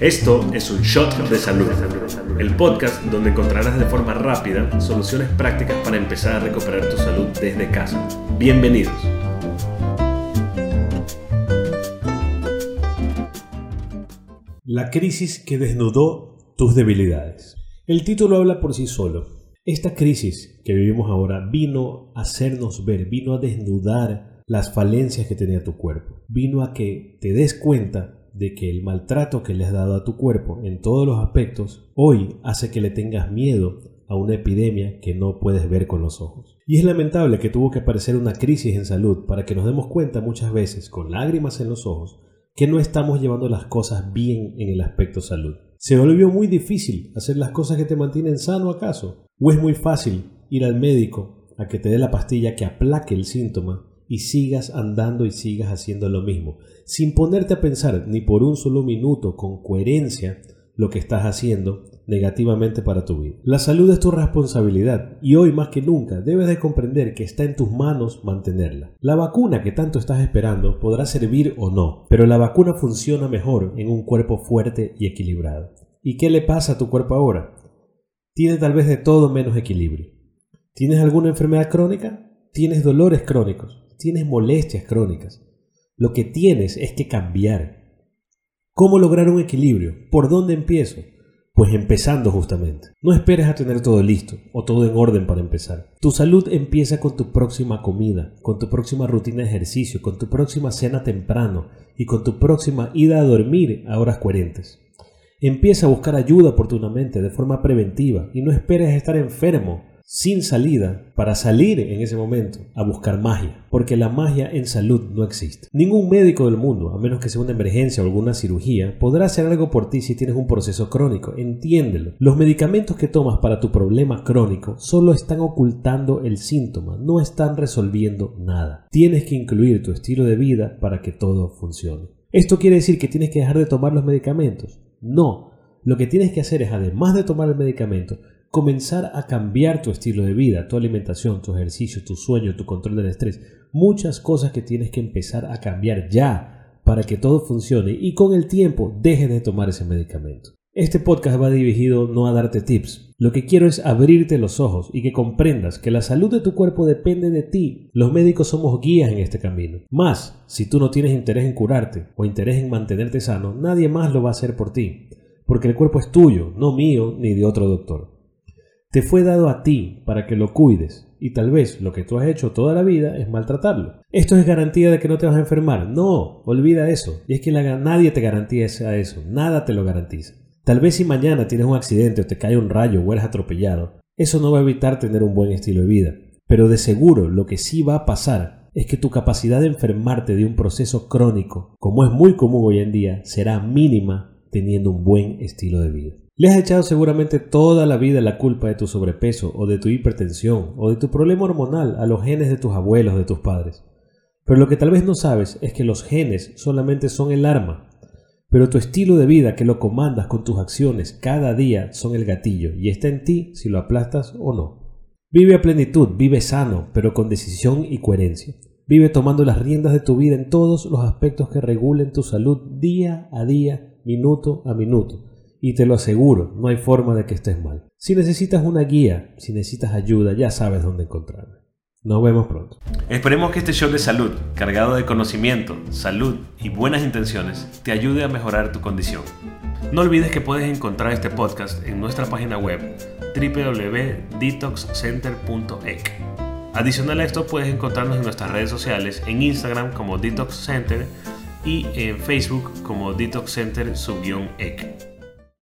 Esto es un shot de salud, el podcast donde encontrarás de forma rápida soluciones prácticas para empezar a recuperar tu salud desde casa. Bienvenidos. La crisis que desnudó tus debilidades. El título habla por sí solo. Esta crisis que vivimos ahora vino a hacernos ver, vino a desnudar las falencias que tenía tu cuerpo. Vino a que te des cuenta de que el maltrato que le has dado a tu cuerpo en todos los aspectos hoy hace que le tengas miedo a una epidemia que no puedes ver con los ojos. Y es lamentable que tuvo que aparecer una crisis en salud para que nos demos cuenta muchas veces, con lágrimas en los ojos, que no estamos llevando las cosas bien en el aspecto salud. ¿Se volvió muy difícil hacer las cosas que te mantienen sano acaso? ¿O es muy fácil ir al médico a que te dé la pastilla que aplaque el síntoma y sigas andando y sigas haciendo lo mismo, sin ponerte a pensar ni por un solo minuto con coherencia lo que estás haciendo negativamente para tu vida. La salud es tu responsabilidad y hoy más que nunca debes de comprender que está en tus manos mantenerla. La vacuna que tanto estás esperando podrá servir o no, pero la vacuna funciona mejor en un cuerpo fuerte y equilibrado. ¿Y qué le pasa a tu cuerpo ahora? Tiene tal vez de todo menos equilibrio. ¿Tienes alguna enfermedad crónica? ¿Tienes dolores crónicos? Tienes molestias crónicas. Lo que tienes es que cambiar. ¿Cómo lograr un equilibrio? ¿Por dónde empiezo? Pues empezando justamente. No esperes a tener todo listo o todo en orden para empezar. Tu salud empieza con tu próxima comida, con tu próxima rutina de ejercicio, con tu próxima cena temprano y con tu próxima ida a dormir a horas coherentes. Empieza a buscar ayuda oportunamente de forma preventiva y no esperes estar enfermo sin salida para salir en ese momento a buscar magia, porque la magia en salud no existe. Ningún médico del mundo, a menos que sea una emergencia o alguna cirugía, podrá hacer algo por ti si tienes un proceso crónico. Entiéndelo. Los medicamentos que tomas para tu problema crónico solo están ocultando el síntoma, no están resolviendo nada. Tienes que incluir tu estilo de vida para que todo funcione. ¿Esto quiere decir que tienes que dejar de tomar los medicamentos? No. Lo que tienes que hacer es, además de tomar el medicamento, comenzar a cambiar tu estilo de vida, tu alimentación, tu ejercicio, tu sueño, tu control del estrés. Muchas cosas que tienes que empezar a cambiar ya para que todo funcione y con el tiempo dejes de tomar ese medicamento. Este podcast va dirigido no a darte tips. Lo que quiero es abrirte los ojos y que comprendas que la salud de tu cuerpo depende de ti. Los médicos somos guías en este camino. Más, si tú no tienes interés en curarte o interés en mantenerte sano, nadie más lo va a hacer por ti. Porque el cuerpo es tuyo, no mío ni de otro doctor. Te fue dado a ti para que lo cuides y tal vez lo que tú has hecho toda la vida es maltratarlo. ¿Esto es garantía de que no te vas a enfermar? No, olvida eso. Y es que nadie te garantiza eso, nada te lo garantiza. Tal vez si mañana tienes un accidente o te cae un rayo o eres atropellado, eso no va a evitar tener un buen estilo de vida. Pero de seguro lo que sí va a pasar es que tu capacidad de enfermarte de un proceso crónico, como es muy común hoy en día, será mínima teniendo un buen estilo de vida. Le has echado seguramente toda la vida la culpa de tu sobrepeso o de tu hipertensión o de tu problema hormonal a los genes de tus abuelos, de tus padres. Pero lo que tal vez no sabes es que los genes solamente son el arma, pero tu estilo de vida que lo comandas con tus acciones cada día son el gatillo y está en ti si lo aplastas o no. Vive a plenitud, vive sano, pero con decisión y coherencia. Vive tomando las riendas de tu vida en todos los aspectos que regulen tu salud día a día, minuto a minuto y te lo aseguro, no hay forma de que estés mal. Si necesitas una guía, si necesitas ayuda, ya sabes dónde encontrarme. Nos vemos pronto. Esperemos que este show de salud, cargado de conocimiento, salud y buenas intenciones, te ayude a mejorar tu condición. No olvides que puedes encontrar este podcast en nuestra página web www.detoxcenter.ec. Adicional a esto, puedes encontrarnos en nuestras redes sociales, en Instagram como Detox Center y en Facebook como Detox Center-ec.